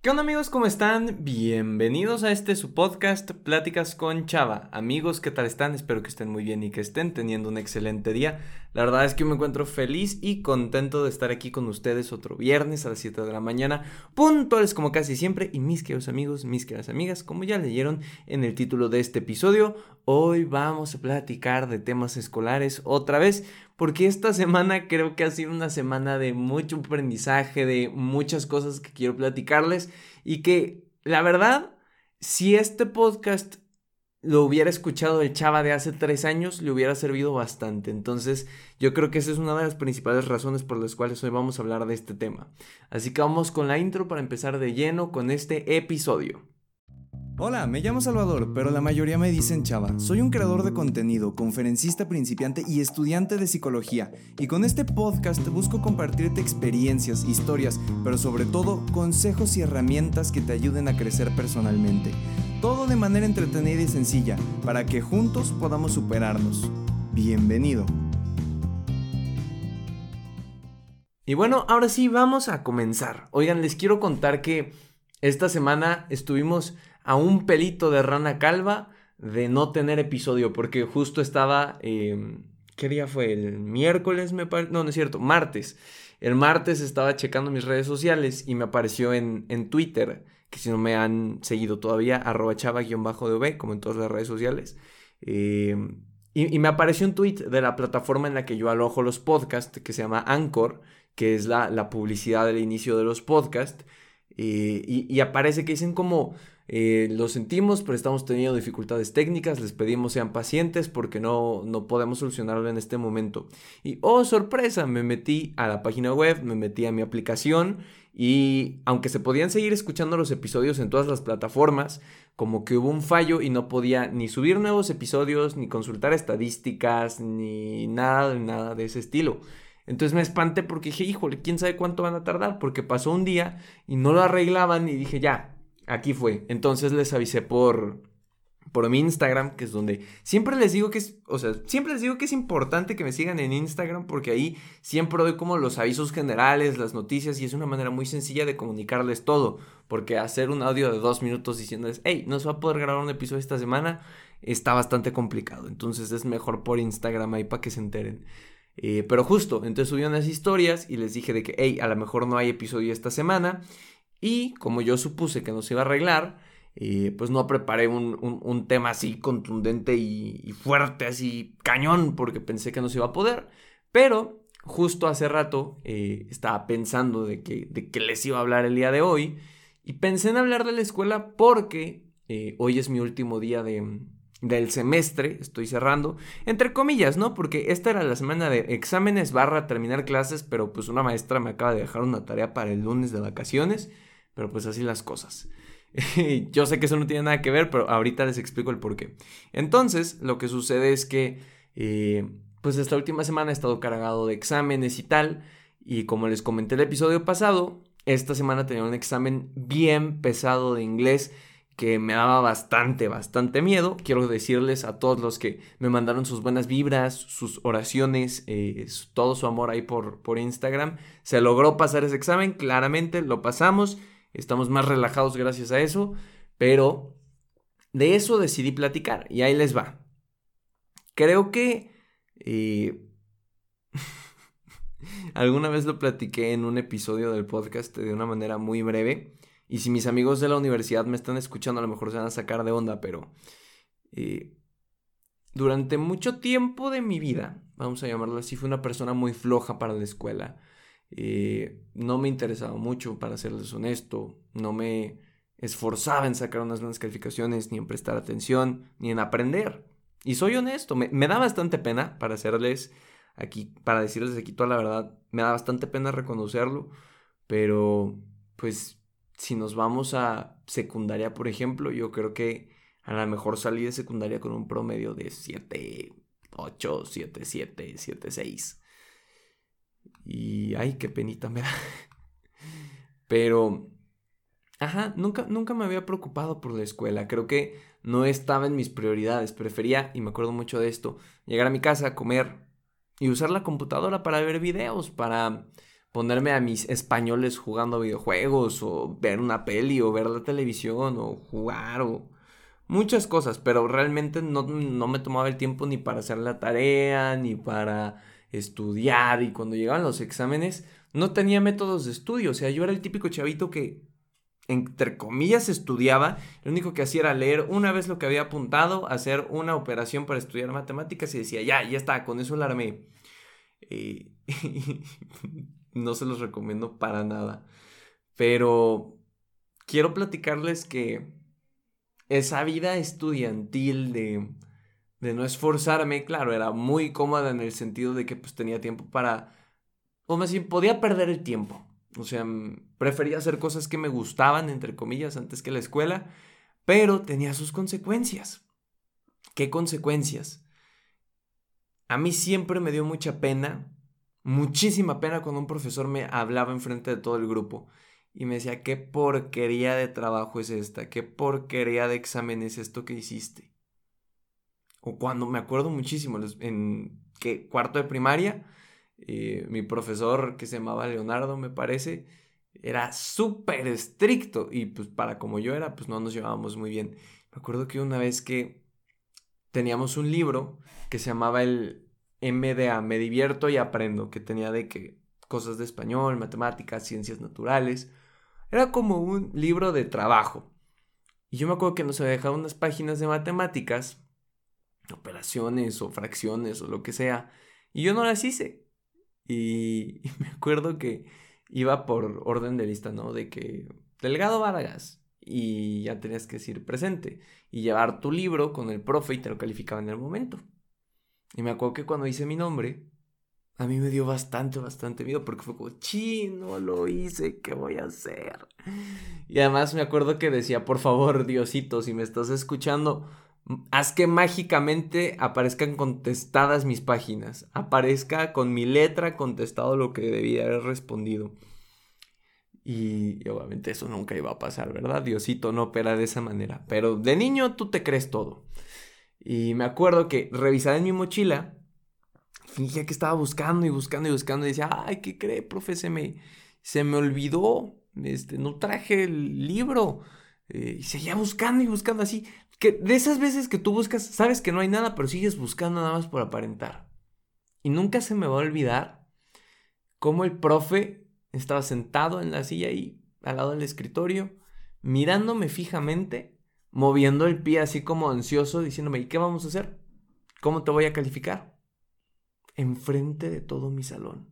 ¿Qué onda amigos? ¿Cómo están? Bienvenidos a este su podcast Pláticas con Chava. Amigos, ¿qué tal están? Espero que estén muy bien y que estén teniendo un excelente día. La verdad es que me encuentro feliz y contento de estar aquí con ustedes otro viernes a las 7 de la mañana, puntuales como casi siempre. Y mis queridos amigos, mis queridas amigas, como ya leyeron en el título de este episodio, hoy vamos a platicar de temas escolares otra vez porque esta semana creo que ha sido una semana de mucho aprendizaje, de muchas cosas que quiero platicarles y que la verdad, si este podcast lo hubiera escuchado el chava de hace tres años, le hubiera servido bastante. Entonces, yo creo que esa es una de las principales razones por las cuales hoy vamos a hablar de este tema. Así que vamos con la intro para empezar de lleno con este episodio. Hola, me llamo Salvador, pero la mayoría me dicen Chava. Soy un creador de contenido, conferencista principiante y estudiante de psicología. Y con este podcast busco compartirte experiencias, historias, pero sobre todo consejos y herramientas que te ayuden a crecer personalmente. Todo de manera entretenida y sencilla, para que juntos podamos superarnos. Bienvenido. Y bueno, ahora sí, vamos a comenzar. Oigan, les quiero contar que esta semana estuvimos a un pelito de rana calva de no tener episodio, porque justo estaba, em, ¿qué día fue? El miércoles, me parece, no, no es cierto, martes. El martes estaba checando mis redes sociales y me apareció en, en Twitter, que si no me han seguido todavía, arroba chava-dv, como en todas las redes sociales. Em, y, me apareció un tweet de la plataforma en la que yo alojo los podcasts, que se llama Anchor, que es la, la publicidad del inicio de los podcasts. Eh, y, y aparece que dicen como eh, lo sentimos, pero estamos teniendo dificultades técnicas. Les pedimos sean pacientes porque no, no podemos solucionarlo en este momento. Y oh, sorpresa, me metí a la página web, me metí a mi aplicación y aunque se podían seguir escuchando los episodios en todas las plataformas, como que hubo un fallo y no podía ni subir nuevos episodios, ni consultar estadísticas, ni nada, nada de ese estilo. Entonces me espanté porque dije, híjole, quién sabe cuánto van a tardar, porque pasó un día y no lo arreglaban y dije, ya, aquí fue. Entonces les avisé por, por mi Instagram, que es donde siempre les digo que es, o sea, siempre les digo que es importante que me sigan en Instagram porque ahí siempre doy como los avisos generales, las noticias y es una manera muy sencilla de comunicarles todo. Porque hacer un audio de dos minutos diciéndoles, hey, no se va a poder grabar un episodio esta semana, está bastante complicado. Entonces es mejor por Instagram ahí para que se enteren. Eh, pero justo, entonces subí unas historias y les dije de que, hey, a lo mejor no hay episodio esta semana. Y como yo supuse que no se iba a arreglar, eh, pues no preparé un, tema así contundente y, fuerte, así cañón, porque pensé que no se iba a poder. Pero justo hace rato eh, estaba pensando de que, de que les iba a hablar el día de hoy. Y pensé en hablar de la escuela porque eh, hoy es mi último día de, del semestre, estoy cerrando, entre comillas, ¿no? Porque esta era la semana de exámenes barra terminar clases, pero pues una maestra me acaba de dejar una tarea para el lunes de vacaciones pero pues así las cosas. Yo sé que eso no tiene nada que ver, pero ahorita les explico el por qué. Entonces, lo que sucede es que, eh, pues esta última semana he estado cargado de exámenes y tal, y como les comenté el episodio pasado, esta semana tenía un examen bien pesado de inglés que me daba bastante, bastante miedo. Quiero decirles a todos los que me mandaron sus buenas vibras, sus oraciones, eh, todo su amor ahí por, por Instagram. Se logró pasar ese examen, claramente lo pasamos estamos más relajados gracias a eso, pero de eso decidí platicar y ahí les va. Creo que eh, alguna vez lo platiqué en un episodio del podcast de una manera muy breve y si mis amigos de la universidad me están escuchando a lo mejor se van a sacar de onda, pero eh, durante mucho tiempo de mi vida, vamos a llamarlo así, fui una persona muy floja para la escuela eh, no me interesaba mucho, para serles honesto, no me esforzaba en sacar unas buenas calificaciones, ni en prestar atención, ni en aprender. Y soy honesto, me, da bastante pena para hacerles aquí, para decirles aquí toda la verdad, me da bastante pena reconocerlo, pero pues si nos vamos a secundaria, por ejemplo, yo creo que a lo mejor salí de secundaria con un promedio de 7, 8, 7, 7, 7, 6. Y ay, qué penita me da. Pero, ajá, nunca, nunca me había preocupado por la escuela. Creo que no estaba en mis prioridades. Prefería, y me acuerdo mucho de esto, llegar a mi casa, comer y usar la computadora para ver videos, para, ponerme a mis españoles jugando videojuegos o ver una peli o ver la televisión o jugar o muchas cosas, pero realmente no, me tomaba el tiempo ni para hacer la tarea, ni para estudiar y cuando llegaban los exámenes no tenía métodos de estudio, o sea, yo era el típico chavito que entre comillas estudiaba, lo único que hacía era leer una vez lo que había apuntado, hacer una operación para estudiar matemáticas y decía, ya, ya está, con eso la armé. No se los recomiendo para nada. Pero quiero platicarles que esa vida estudiantil de, de no esforzarme, claro, era muy cómoda en el sentido de que pues tenía tiempo para, o más bien podía perder el tiempo. O sea, prefería hacer cosas que me gustaban, entre comillas, antes que la escuela, pero tenía sus consecuencias. ¿Qué consecuencias? A mí siempre me dio mucha pena, muchísima pena cuando un profesor me hablaba enfrente de todo el grupo y me decía, qué porquería de trabajo es esta, qué porquería de examen es esto que hiciste. O cuando me acuerdo muchísimo, en que cuarto de primaria, eh, mi profesor que se llamaba Leonardo, me parece, era súper estricto y pues para como yo era, pues no nos llevábamos muy bien. Me acuerdo que una vez que teníamos un libro que se llamaba el MDA, Me divierto y aprendo, que tenía de que cosas de español, matemáticas, ciencias naturales. Era como un libro de trabajo. Y yo me acuerdo que nos había dejado unas páginas de matemáticas, operaciones o fracciones o lo que sea, y yo no las hice. Y, me acuerdo que iba por orden de lista, ¿no? De que Delgado Vargas y ya tenías que decir presente y llevar tu libro con el profe y te lo calificaba en el momento. Y me acuerdo que cuando hice mi nombre, a mí me dio bastante, bastante miedo porque fue como, chino, lo hice, ¿qué voy a hacer? Y además me acuerdo que decía, por favor, Diosito, si me estás escuchando, haz que mágicamente aparezcan contestadas mis páginas, aparezca con mi letra contestado lo que debía haber respondido. Y, obviamente eso nunca iba a pasar, ¿verdad? Diosito no opera de esa manera. Pero de niño tú te crees todo. Y me acuerdo que revisaba en mi mochila fingía que estaba buscando y buscando y buscando y decía, ay, ¿qué cree, profe? Se me, se me olvidó, este, no traje el libro. Eh, y seguía buscando y buscando así. Que de esas veces que tú buscas, sabes que no hay nada, pero sigues buscando nada más por aparentar. Y nunca se me va a olvidar cómo el profe estaba sentado en la silla ahí, al lado del escritorio, mirándome fijamente, moviendo el pie así como ansioso, diciéndome, ¿y qué vamos a hacer? ¿Cómo te voy a calificar? enfrente de todo mi salón.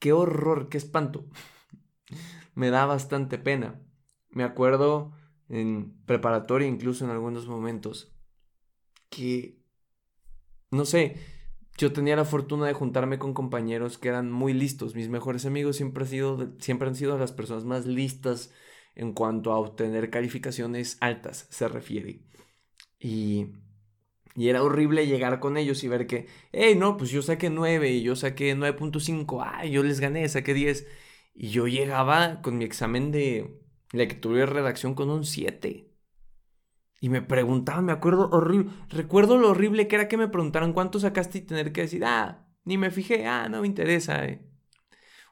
Qué horror, qué espanto. Me da bastante pena. Me acuerdo en preparatoria, incluso en algunos momentos, que, no sé, yo tenía la fortuna de juntarme con compañeros que eran muy listos. Mis mejores amigos siempre, han sido, siempre han sido las personas más listas en cuanto a obtener calificaciones altas se refiere. Y y era horrible llegar con ellos y ver que, hey, no, pues yo saqué 9 y yo saqué 9.5, ay, yo les gané, saqué 10. Y yo llegaba con mi examen de lectura y redacción con un 7. Y me preguntaban, me acuerdo horrible, recuerdo lo horrible que era que me preguntaran cuánto sacaste y tener que decir, ah, ni me fijé, ah, no me interesa. Eh".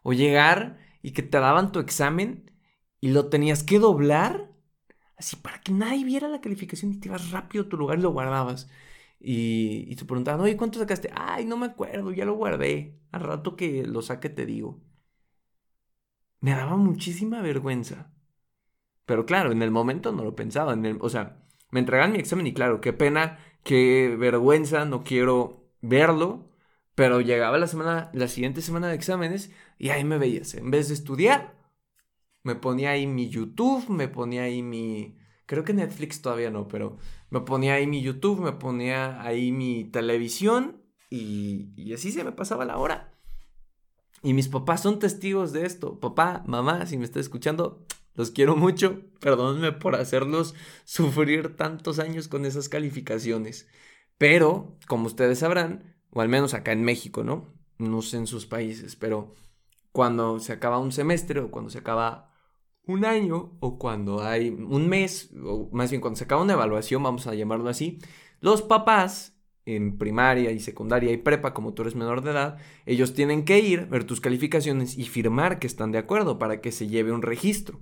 O llegar y que te daban tu examen y lo tenías que doblar, así para que nadie viera la calificación y te ibas rápido a tu lugar y lo guardabas. Y, y te preguntaban, oye, ¿cuánto sacaste? Ay, no me acuerdo, ya lo guardé. Al rato que lo saque te digo. Me daba muchísima vergüenza. Pero claro, en el momento no lo pensaba. O sea, me entregan mi examen y claro, qué pena, qué vergüenza, no quiero verlo. Pero llegaba la semana, la siguiente semana de exámenes y ahí me veías. En vez de estudiar, me ponía ahí mi YouTube, me ponía ahí mi, Creo que Netflix todavía no, pero me ponía ahí mi YouTube, me ponía ahí mi televisión y, así se me pasaba la hora. Y mis papás son testigos de esto. Papá, mamá, si me está escuchando, los quiero mucho. Perdónenme por hacerlos sufrir tantos años con esas calificaciones. Pero, como ustedes sabrán, o al menos acá en México, ¿no? No sé en sus países, pero cuando se acaba un semestre o cuando se acaba un año o cuando hay un mes, o más bien cuando se acaba una evaluación, vamos a llamarlo así, los papás en primaria y secundaria y prepa, como tú eres menor de edad, ellos tienen que ir, ver tus calificaciones y firmar que están de acuerdo para que se lleve un registro.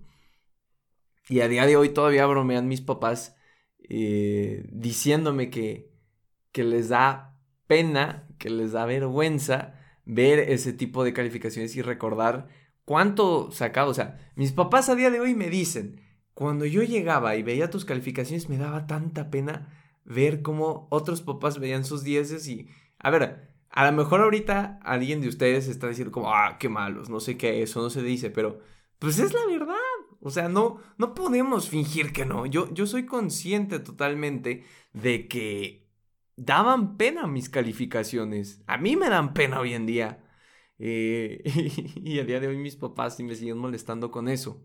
Y a día de hoy todavía bromean mis papás eh, diciéndome que, que les da pena, que les da vergüenza ver ese tipo de calificaciones y recordar cuánto sacado. O sea, mis papás a día de hoy me dicen, cuando yo llegaba y veía tus calificaciones me daba tanta pena ver cómo otros papás veían sus dieces y, a ver, a lo mejor ahorita alguien de ustedes está diciendo como, ah, qué malos, no sé qué, eso no se dice, pero pues es la verdad. O sea, no, no podemos fingir que no. Yo, yo soy consciente totalmente de que daban pena mis calificaciones. A mí me dan pena hoy en día. Eh, y, a día de hoy mis papás sí me siguen molestando con eso.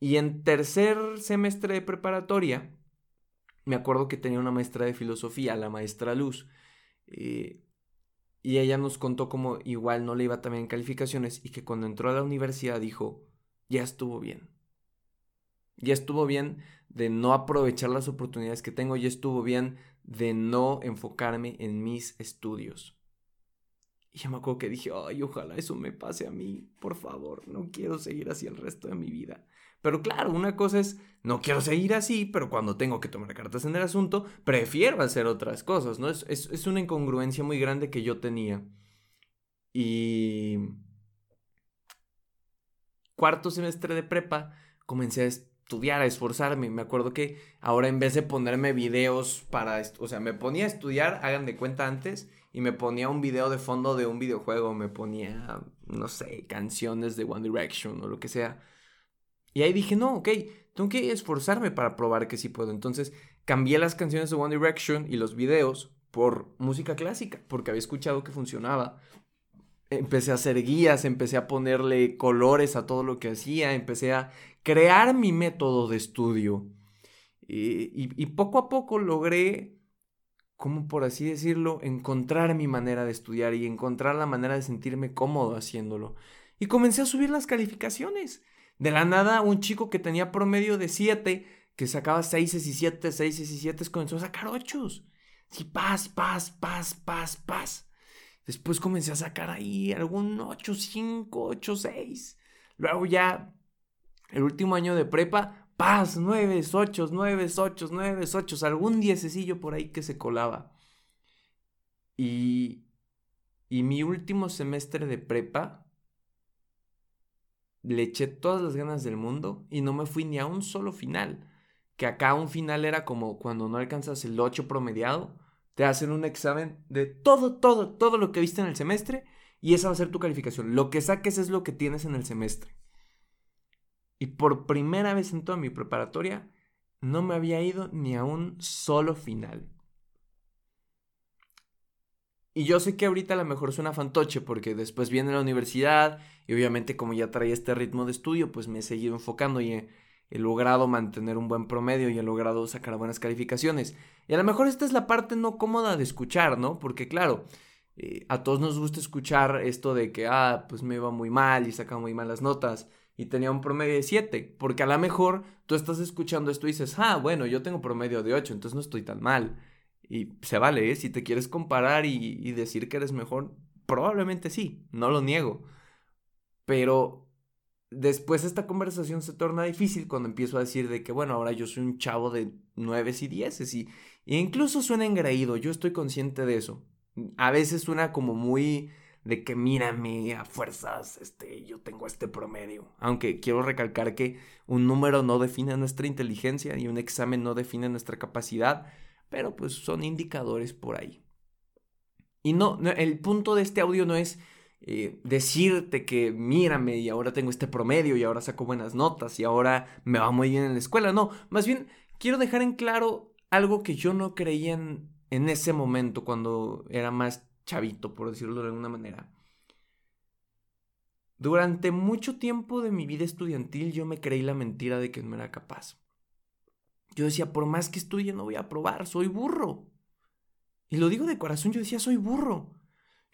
Y en tercer semestre de preparatoria, me acuerdo que tenía una maestra de filosofía, la maestra Luz, eh, y ella nos contó como igual no le iba también en calificaciones y que cuando entró a la universidad dijo, ya estuvo bien. Ya estuvo bien de no aprovechar las oportunidades que tengo, ya estuvo bien de no enfocarme en mis estudios. Y me acuerdo que dije, ay, ojalá eso me pase a mí, por favor, no quiero seguir así el resto de mi vida. Pero claro, una cosa es, no quiero seguir así, pero cuando tengo que tomar cartas en el asunto, prefiero hacer otras cosas, ¿no? Es, es, una incongruencia muy grande que yo tenía. Y... Cuarto semestre de prepa, comencé a estudiar, a esforzarme. Me acuerdo que ahora en vez de ponerme videos para, o sea, me ponía a estudiar, hagan de cuenta antes, y me ponía un video de fondo de un videojuego, me ponía, no sé, canciones de One Direction o lo que sea y ahí dije, no, ok, tengo que esforzarme para probar que sí puedo. Entonces cambié las canciones de One Direction y los videos por música clásica, porque había escuchado que funcionaba. Empecé a hacer guías, empecé a ponerle colores a todo lo que hacía, empecé a crear mi método de estudio. Y, y poco a poco logré, como por así decirlo, encontrar mi manera de estudiar y encontrar la manera de sentirme cómodo haciéndolo. Y comencé a subir las calificaciones. De la nada, un chico que tenía promedio de 7, que sacaba 6 y 7, 6 y 7, comenzó a sacar 8. Sí, paz, paz, paz, paz, paz. Después comencé a sacar ahí algún 8, 5, 8, 6. Luego ya, el último año de prepa, paz, 9, 8, 9, 8, 9, 8. Algún diececillo por ahí que se colaba. Y, y mi último semestre de prepa, le eché todas las ganas del mundo y no me fui ni a un solo final. Que acá un final era como cuando no alcanzas el 8 promediado, te hacen un examen de todo, todo, todo lo que viste en el semestre y esa va a ser tu calificación. Lo que saques es lo que tienes en el semestre. Y por primera vez en toda mi preparatoria no me había ido ni a un solo final. Y yo sé que ahorita a lo mejor suena fantoche porque después viene la universidad y obviamente como ya traía este ritmo de estudio, pues me he seguido enfocando y he, logrado mantener un buen promedio y he logrado sacar buenas calificaciones. Y a lo mejor esta es la parte no cómoda de escuchar, ¿no? Porque claro, eh, a todos nos gusta escuchar esto de que, ah, pues me iba muy mal y sacaba muy malas notas y tenía un promedio de 7, porque a lo mejor tú estás escuchando esto y dices, ah, bueno, yo tengo promedio de 8, entonces no estoy tan mal. Y se vale, ¿eh? Si te quieres comparar y, decir que eres mejor, probablemente sí, no lo niego. Pero después esta conversación se torna difícil cuando empiezo a decir de que, bueno, ahora yo soy un chavo de 9 y 10 y, y incluso suena engreído, yo estoy consciente de eso. A veces suena como muy de que mírame a fuerzas, este, yo tengo este promedio. Aunque quiero recalcar que un número no define nuestra inteligencia y un examen no define nuestra capacidad pero pues son indicadores por ahí. Y no, el punto de este audio no es eh, decirte que mírame y ahora tengo este promedio y ahora saco buenas notas y ahora me va muy bien en la escuela. No, más bien quiero dejar en claro algo que yo no creía en, en ese momento cuando era más chavito, por decirlo de alguna manera. Durante mucho tiempo de mi vida estudiantil yo me creí la mentira de que no era capaz. Yo decía, por más que estudie, no voy a aprobar, soy burro. Y lo digo de corazón, yo decía, soy burro.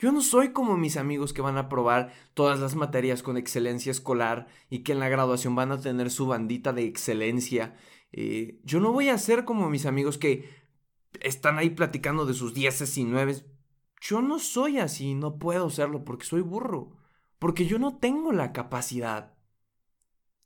Yo no soy como mis amigos que van a aprobar todas las materias con excelencia escolar y que en la graduación van a tener su bandita de excelencia. Eh, yo no voy a ser como mis amigos que están ahí platicando de sus dieces y nueves. Yo no soy así, no puedo serlo porque soy burro, porque yo no tengo la capacidad.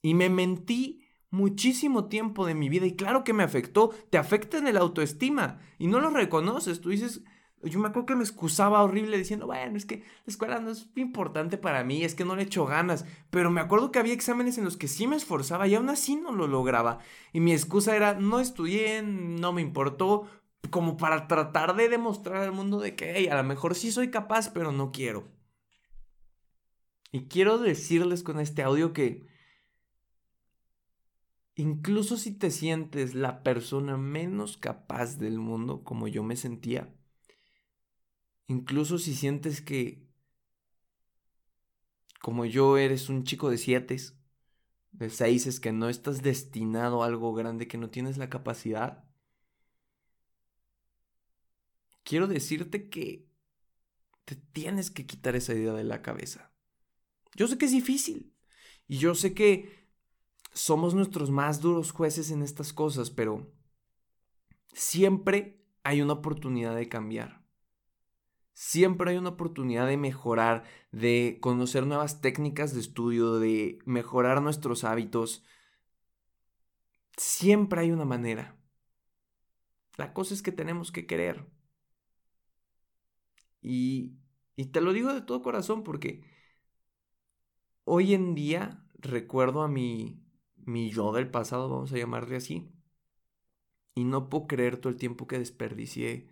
Y me mentí muchísimo tiempo de mi vida y claro que me afectó, te afecta en el autoestima y no lo reconoces, tú dices, yo me acuerdo que me excusaba horrible diciendo, bueno, es que la escuela no es importante para mí, es que no le echo ganas. Pero me acuerdo que había exámenes en los que sí me esforzaba y aún así no lo lograba. Y mi excusa era, no estudié, no me importó, como para tratar de demostrar al mundo de que, hey, a lo mejor sí soy capaz, pero no quiero. Y quiero decirles con este audio que incluso si te sientes la persona menos capaz del mundo, como yo me sentía, Incluso si sientes que, como yo, eres un chico de siete, de seis, que no estás destinado a algo grande, que no tienes la capacidad, quiero decirte que te tienes que quitar esa idea de la cabeza. Yo sé que es difícil y yo sé que somos nuestros más duros jueces en estas cosas, pero siempre hay una oportunidad de cambiar. Siempre hay una oportunidad de mejorar, de conocer nuevas técnicas de estudio, de mejorar nuestros hábitos. Siempre hay una manera. La cosa es que tenemos que querer. Y, y te lo digo de todo corazón porque hoy en día recuerdo a mi, mi yo del pasado, vamos a llamarle así, y no puedo creer todo el tiempo que desperdicié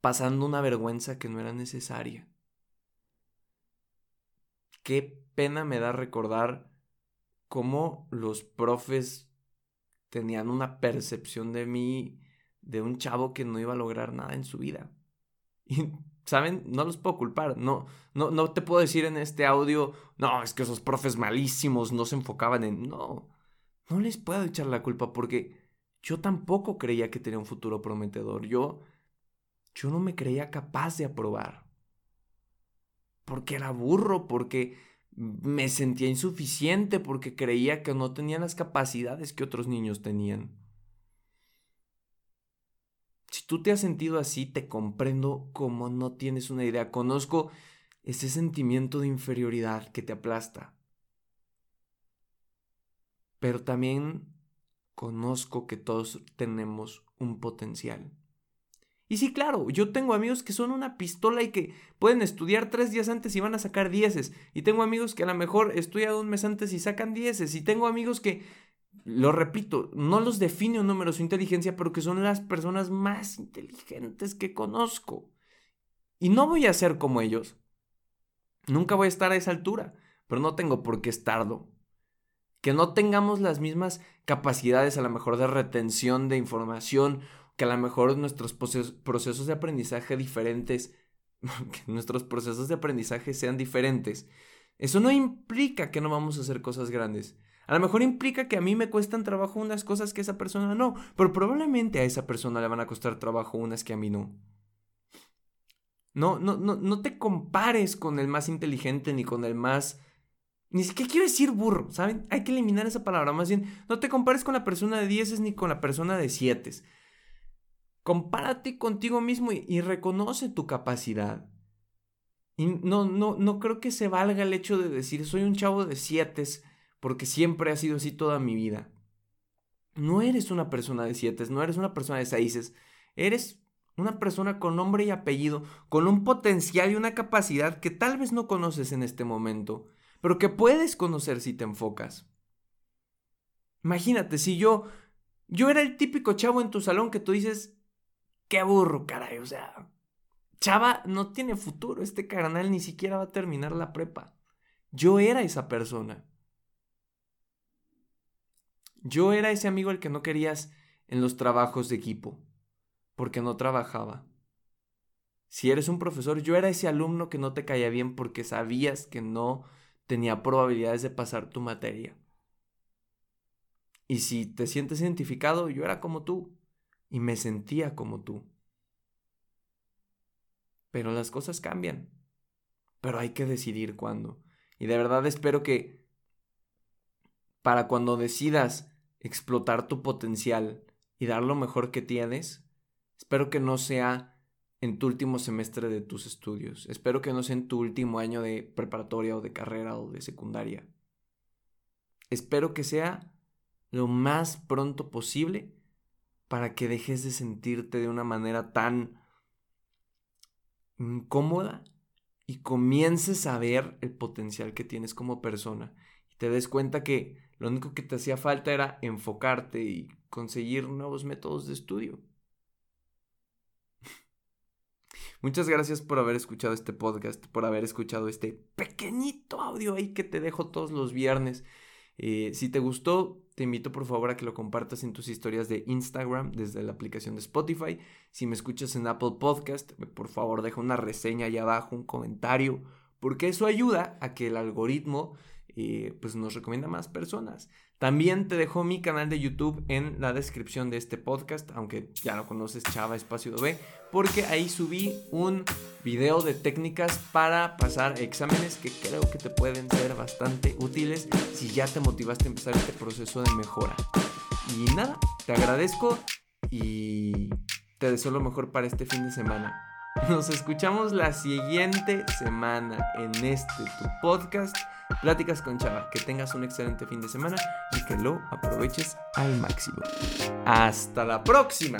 pasando una vergüenza que no era necesaria. Qué pena me da recordar cómo los profes tenían una percepción de mí de un chavo que no iba a lograr nada en su vida. Y, ¿saben? No los puedo culpar. No, no, no te puedo decir en este audio, no, es que esos profes malísimos no se enfocaban en... No, no les puedo echar la culpa porque yo tampoco creía que tenía un futuro prometedor. Yo yo no me creía capaz de aprobar. Porque era burro, porque me sentía insuficiente, porque creía que no tenía las capacidades que otros niños tenían. Si tú te has sentido así, te comprendo como no tienes una idea. Conozco ese sentimiento de inferioridad que te aplasta. Pero también conozco que todos tenemos un potencial. Y sí, claro, yo tengo amigos que son una pistola y que pueden estudiar tres días antes y van a sacar dieces. Y tengo amigos que a lo mejor estudian un mes antes y sacan dieces. Y tengo amigos que, lo repito, no los define un número su inteligencia, pero que son las personas más inteligentes que conozco. Y no voy a ser como ellos. Nunca voy a estar a esa altura, pero no tengo por qué estarlo. Que no tengamos las mismas capacidades a lo mejor de retención de información que a lo mejor nuestros procesos de aprendizaje diferentes, que nuestros procesos de aprendizaje sean diferentes, eso no implica que no vamos a hacer cosas grandes. A lo mejor implica que a mí me cuestan trabajo unas cosas que a esa persona no, pero probablemente a esa persona le van a costar trabajo unas que a mí no. No, no, no, no te compares con el más inteligente ni con el más... Ni siquiera quiero decir burro, ¿saben? Hay que eliminar esa palabra. Más bien, no te compares con la persona de dieces ni con la persona de siete. Compárate contigo mismo y, reconoce tu capacidad. Y no, no, no creo que se valga el hecho de decir soy un chavo de siete porque siempre ha sido así toda mi vida. No eres una persona de siete, no eres una persona de seis, eres una persona con nombre y apellido, con un potencial y una capacidad que tal vez no conoces en este momento, pero que puedes conocer si te enfocas. Imagínate, si yo, yo era el típico chavo en tu salón que tú dices, qué burro, caray. O sea, Chava no tiene futuro. Este carnal ni siquiera va a terminar la prepa. Yo era esa persona. Yo era ese amigo al que no querías en los trabajos de equipo, porque no trabajaba. Si eres un profesor, yo era ese alumno que no te caía bien porque sabías que no tenía probabilidades de pasar tu materia. Y si te sientes identificado, yo era como tú y me sentía como tú. Pero las cosas cambian. Pero hay que decidir cuándo. Y de verdad espero que para cuando decidas explotar tu potencial y dar lo mejor que tienes, Espero que no sea en tu último semestre de tus estudios. Espero que no sea en tu último año de preparatoria o de carrera o de secundaria. Espero que sea lo más pronto posible para que dejes de sentirte de una manera tan incómoda y comiences a ver el potencial que tienes como persona y te des cuenta que lo único que te hacía falta era enfocarte y conseguir nuevos métodos de estudio. Muchas gracias por haber escuchado este podcast, por haber escuchado este pequeñito audio ahí que te dejo todos los viernes. Eh, si te gustó, te invito por favor a que lo compartas en tus historias de Instagram desde la aplicación de Spotify. Si me escuchas en Apple Podcast, por favor deja una reseña ahí abajo, un comentario, porque eso ayuda a que el algoritmo eh, pues nos recomienda más personas. También te dejo mi canal de YouTube en la descripción de este podcast, aunque ya lo conoces, Chava Espacio B, porque ahí subí un video de técnicas para pasar exámenes que creo que te pueden ser bastante útiles si ya te motivaste a empezar este proceso de mejora. Y nada, te agradezco y te deseo lo mejor para este fin de semana. Nos escuchamos la siguiente semana en este tu podcast Pláticas con Chava. Que tengas un excelente fin de semana y que lo aproveches al máximo. Hasta la próxima.